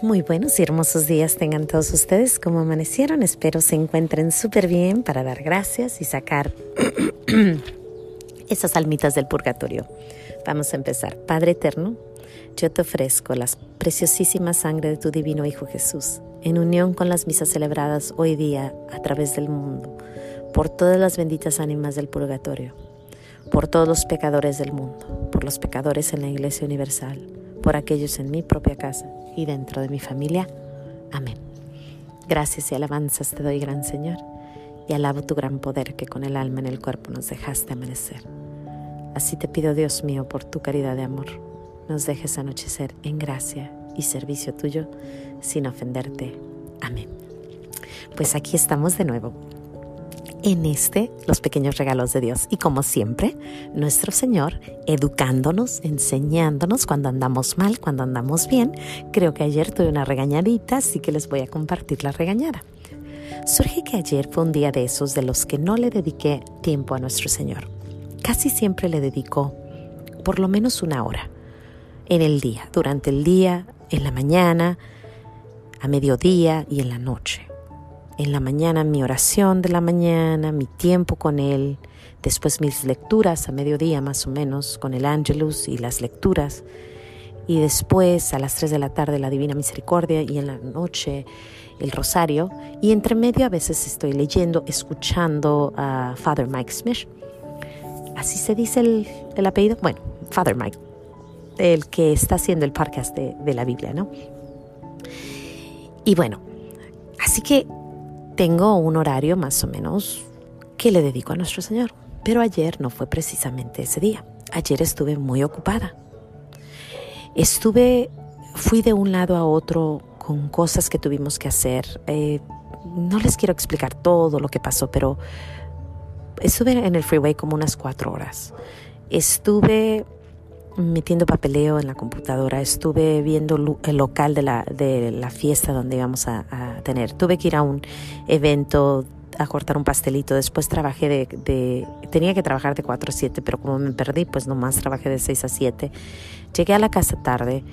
Muy buenos y hermosos días tengan todos ustedes. como amanecieron? Espero se encuentren súper bien para dar gracias y sacar esas almitas del purgatorio. Vamos a empezar. Padre eterno, yo te ofrezco la preciosísima sangre de tu divino Hijo Jesús, en unión con las misas celebradas hoy día a través del mundo, por todas las benditas ánimas del purgatorio, por todos los pecadores del mundo, por los pecadores en la Iglesia Universal, por aquellos en mi propia casa y dentro de mi familia. Amén. Gracias y alabanzas te doy, gran Señor, y alabo tu gran poder que con el alma en el cuerpo nos dejaste amanecer. Así te pido, Dios mío, por tu caridad de amor, nos dejes anochecer en gracia y servicio tuyo sin ofenderte. Amén. Pues aquí estamos de nuevo en este Los pequeños regalos de Dios. Y como siempre, nuestro Señor educándonos, enseñándonos cuando andamos mal, cuando andamos bien. Creo que ayer tuve una regañadita, así que les voy a compartir la regañada. Surge que ayer fue un día de esos de los que no le dediqué tiempo a nuestro Señor. Casi siempre le dedico por lo menos una hora en el día, durante el día, en la mañana, a mediodía y en la noche en la mañana mi oración de la mañana, mi tiempo con Él, después mis lecturas a mediodía más o menos con el Angelus y las lecturas, y después a las 3 de la tarde la Divina Misericordia y en la noche el Rosario, y entre medio a veces estoy leyendo, escuchando a Father Mike Smith. Así se dice el, apellido. Bueno, Father Mike, el que está haciendo el podcast de, de la Biblia, ¿no? Y bueno, así que tengo un horario más o menos que le dedico a nuestro Señor, pero ayer no fue precisamente ese día. Ayer estuve muy ocupada. Estuve, fui de un lado a otro con cosas que tuvimos que hacer. Eh, no les quiero explicar todo lo que pasó, pero estuve en el freeway como unas cuatro horas. Estuve metiendo papeleo en la computadora, estuve viendo el local de la, de la fiesta donde íbamos a, tener. Tuve que ir a un evento a cortar un pastelito. Después trabajé de, tenía que trabajar de 4 a 7, pero como me perdí, pues nomás trabajé de 6 a 7. Llegué a la casa tarde.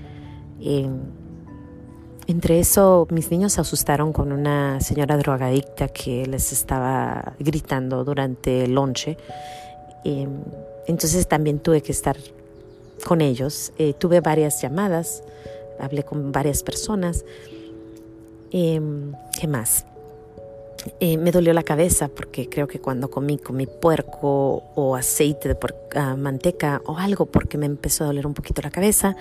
entre eso, mis niños se asustaron con una señora drogadicta que les estaba gritando durante el lonche. entonces también tuve que estar con ellos. Eh, tuve varias llamadas, hablé con varias personas. Em, ¿Qué más? Eh, me dolió la cabeza porque creo que cuando comí comí puerco o aceite de ah, manteca o algo porque me empezó a doler un poquito la cabeza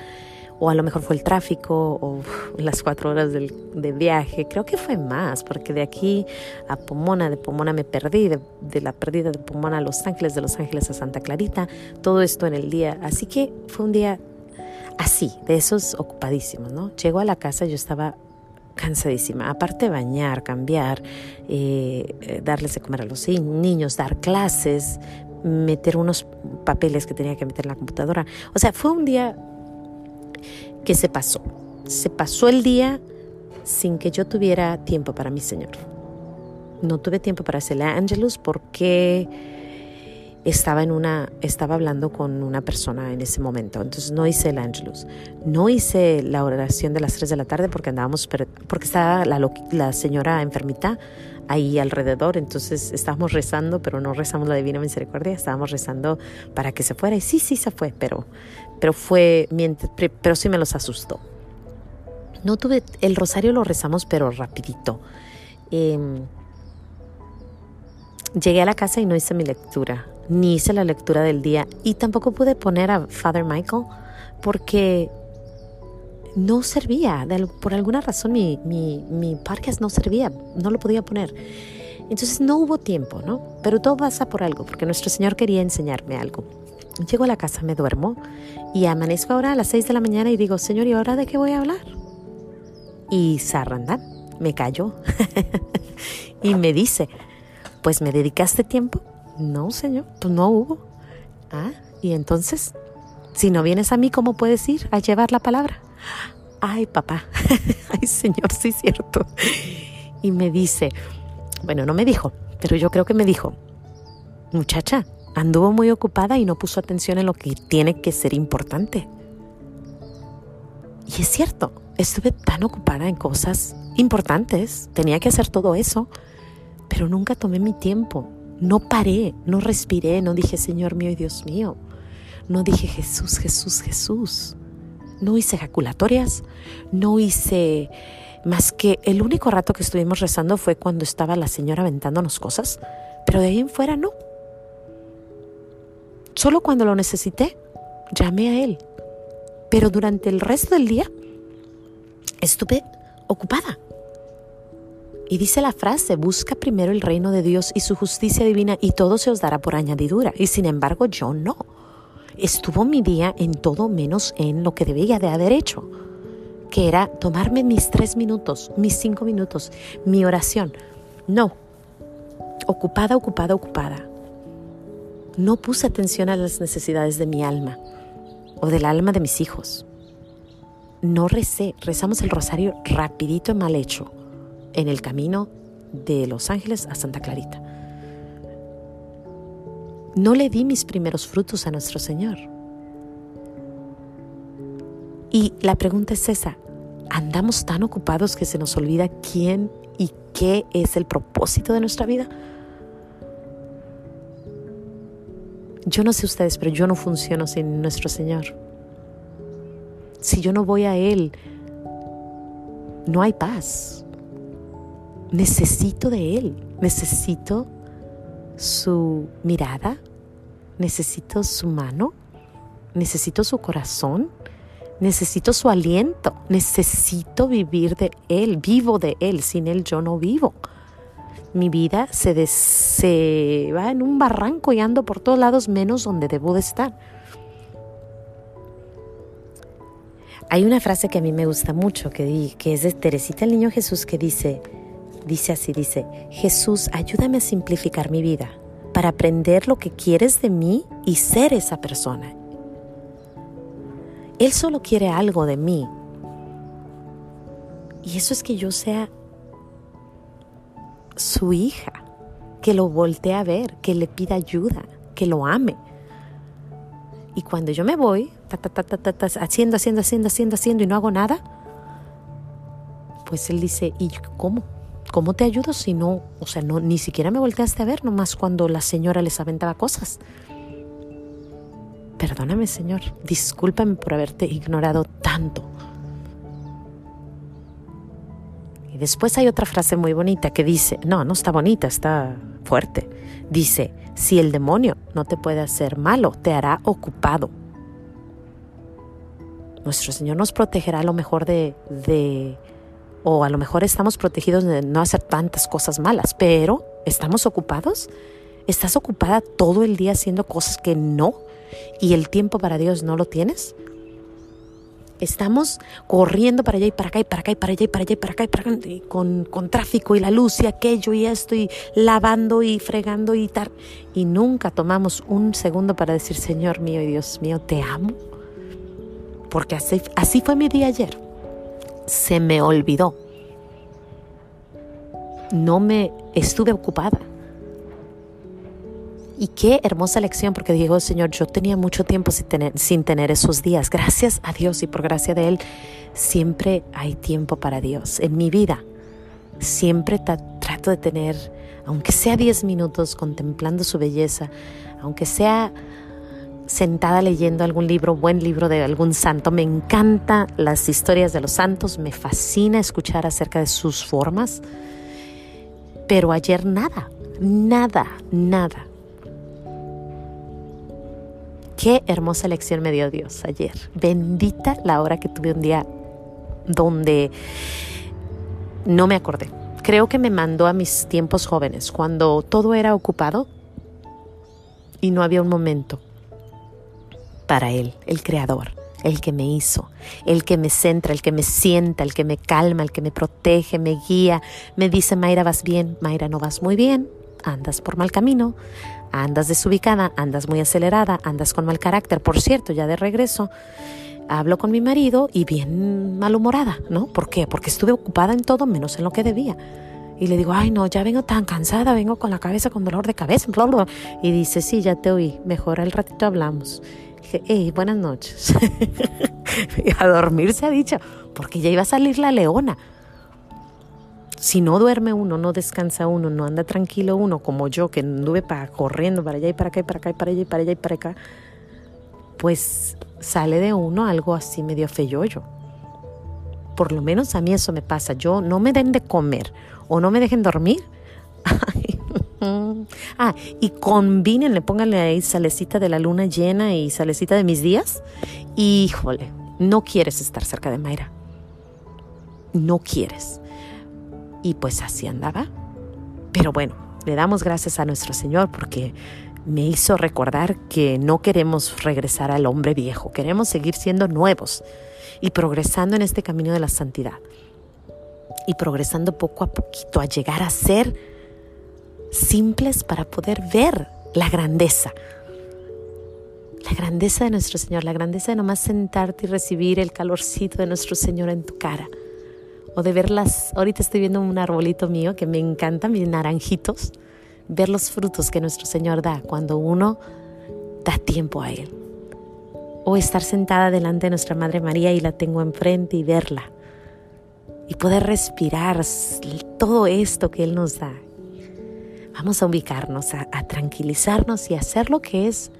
o a lo mejor fue el tráfico o las cuatro horas del, de viaje. Creo que fue más, porque de aquí a Pomona, de Pomona me perdí, de, la pérdida de Pomona a Los Ángeles, de Los Ángeles a Santa Clarita, todo esto en el día. Así que fue un día así, de esos ocupadísimos, ¿no? Llego a la casa, yo estaba cansadísima. Aparte bañar, cambiar, eh, eh, darles de comer a los niños, dar clases, meter unos papeles que tenía que meter en la computadora. O sea, fue un día que se pasó. Se pasó el día sin que yo tuviera tiempo para mi Señor. No tuve tiempo para hacerle a Angelus porque estaba en una estaba hablando con una persona en ese momento. Entonces no hice el Angelus. No hice la oración de las 3 de la tarde porque andábamos porque estaba la, la señora enfermita ahí alrededor. Entonces estábamos rezando pero no rezamos la divina misericordia. Estábamos rezando para que se fuera. Y sí sí se fue pero pero fue, pero sí me los asustó. No tuve, el rosario lo rezamos, pero rapidito. Em, llegué a la casa y no hice mi lectura, ni hice la lectura del día y tampoco pude poner a Father Michael porque no servía, por alguna razón mi, mi, mi podcast no servía, no lo podía poner. Entonces no hubo tiempo, ¿no? Pero todo pasa por algo, porque nuestro Señor quería enseñarme algo. Llego a la casa, me duermo y amanezco ahora a las 6 de la mañana y digo, Señor, ¿y ahora de qué voy a hablar? Y Sarranda me cayó y me dice, pues me dedicaste tiempo. No, Señor, pues no hubo. Ah, y entonces, si no vienes a mí, ¿cómo puedes ir a llevar la palabra? Ay, papá, ay, Señor, sí es cierto. Y me dice, bueno, no me dijo, pero yo creo que me dijo, muchacha, Anduvo muy ocupada y no puso atención en lo que tiene que ser importante. Y es cierto, estuve tan ocupada en cosas importantes, tenía que hacer todo eso, pero nunca tomé mi tiempo, no paré, no respiré, no dije Señor mío y Dios mío, no dije Jesús, Jesús, Jesús. No hice ejaculatorias, no hice más que el único rato que estuvimos rezando fue cuando estaba la señora aventándonos cosas, pero de ahí en fuera no. Solo cuando lo necesité, llamé a él. Pero durante el resto del día estuve ocupada. Y dice la frase, busca primero el reino de Dios y su justicia divina y todo se os dará por añadidura. Y sin embargo yo no. Estuvo mi día en todo menos en lo que debía de haber hecho, que era tomarme mis tres minutos, mis cinco minutos, mi oración. No, ocupada, ocupada, ocupada. No puse atención a las necesidades de mi alma o del alma de mis hijos. No recé, rezamos el rosario rapidito y mal hecho en el camino de Los Ángeles a Santa Clarita. No le di mis primeros frutos a nuestro Señor. Y la pregunta es esa, ¿andamos tan ocupados que se nos olvida quién y qué es el propósito de nuestra vida? Yo no sé ustedes, pero yo no funciono sin nuestro Señor. Si yo no voy a Él, no hay paz. Necesito de Él, necesito su mirada, necesito su mano, necesito su corazón, necesito su aliento, necesito vivir de Él, vivo de Él, sin Él yo no vivo mi vida se, se va en un barranco y ando por todos lados menos donde debo de estar. Hay una frase que a mí me gusta mucho, que, que es de Teresita el Niño Jesús, que dice, dice así, dice, Jesús, ayúdame a simplificar mi vida para aprender lo que quieres de mí y ser esa persona. Él solo quiere algo de mí. Y eso es que yo sea su hija, que lo voltee a ver, que le pida ayuda, que lo ame. Y cuando yo me voy, haciendo, haciendo, haciendo, haciendo, haciendo y no hago nada, pues él dice, ¿y cómo? ¿Cómo te ayudo si no, o sea, no, ni siquiera me volteaste a ver, nomás cuando la señora les aventaba cosas? Perdóname, Señor, discúlpame por haberte ignorado tanto. Y después hay otra frase muy bonita que dice, no, no está bonita, está fuerte. Dice, si el demonio no te puede hacer malo, te hará ocupado. Nuestro Señor nos protegerá a lo mejor de, de, o a lo mejor estamos protegidos de no hacer tantas cosas malas, pero ¿estamos ocupados? ¿Estás ocupada todo el día haciendo cosas que no y el tiempo para Dios no lo tienes? estamos corriendo para allá y para acá y para acá y para allá y para allá y para acá y para acá con, con tráfico y la luz y aquello y esto y lavando y fregando y tal. Y nunca tomamos un segundo para decir, Señor mío y Dios mío, te amo. Porque así, así fue mi día ayer. Se me olvidó. No me estuve ocupada. Y qué hermosa lección, porque digo, Señor, yo tenía mucho tiempo sin tener, sin tener esos días. Gracias a Dios y por gracia de Él, siempre hay tiempo para Dios. En mi vida, siempre trato de tener, aunque sea 10 minutos, contemplando su belleza, aunque sea sentada leyendo algún libro, buen libro de algún santo. Me encantan las historias de los santos, me fascina escuchar acerca de sus formas. Pero ayer nada, nada, nada. Qué hermosa lección me dio Dios ayer. Bendita la hora que tuve un día donde no me acordé. Creo que me mandó a mis tiempos jóvenes, cuando todo era ocupado y no había un momento para Él, el Creador, el que me hizo, el que me centra, el que me sienta, el que me calma, el que me protege, me guía, me dice, Mayra, vas bien, Mayra, no vas muy bien, andas por mal camino, andas desubicada, andas muy acelerada, andas con mal carácter. Por cierto, ya de regreso, hablo con mi marido y bien malhumorada, ¿no? ¿Por qué? Porque estuve ocupada en todo menos en lo que debía. Y le digo, ay no, ya vengo tan cansada, vengo con la cabeza con dolor de cabeza. Y dice, sí, ya te oí, mejor al ratito hablamos. Dije, hey, buenas noches. a dormir se ha dicho, porque ya iba a salir la leona. Si no duerme uno, no descansa uno, no anda tranquilo uno, como yo, que anduve para, corriendo para allá y para acá y para acá y para allá y para allá y para acá, pues sale de uno algo así medio feyoyo. Por lo menos a mí eso me pasa. Yo no me den de comer o no me dejen dormir. Ah, y combínenle, pónganle ahí salecita de la luna llena y salecita de mis días. Híjole, no quieres estar cerca de Mayra. No quieres. Y pues así andaba. Pero bueno, le damos gracias a nuestro Señor porque me hizo recordar que no queremos regresar al hombre viejo, queremos seguir siendo nuevos y progresando en este camino de la santidad. Y progresando poco a poquito a llegar a ser simples para poder ver la grandeza. La grandeza de nuestro Señor, la grandeza de nomás sentarte y recibir el calorcito de nuestro Señor en tu cara. O de verlas, ahorita estoy viendo un arbolito mío que me encanta, mis naranjitos, ver los frutos que nuestro Señor da cuando uno da tiempo a Él. O estar sentada delante de nuestra Madre María y la tengo enfrente y verla. Y poder respirar todo esto que Él nos da. Vamos a ubicarnos, a, a tranquilizarnos y hacer lo que es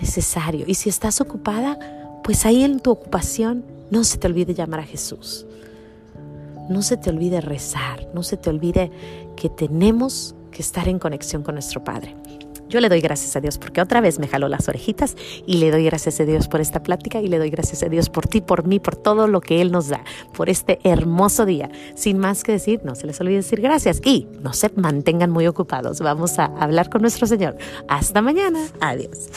necesario. Y si estás ocupada, pues ahí en tu ocupación no se te olvide llamar a Jesús. No se te olvide rezar, no se te olvide que tenemos que estar en conexión con nuestro Padre. Yo le doy gracias a Dios porque otra vez me jaló las orejitas y le doy gracias a Dios por esta plática y le doy gracias a Dios por ti, por mí, por todo lo que Él nos da, por este hermoso día. Sin más que decir, no se les olvide decir gracias y no se mantengan muy ocupados. Vamos a hablar con nuestro Señor. Hasta mañana. Adiós.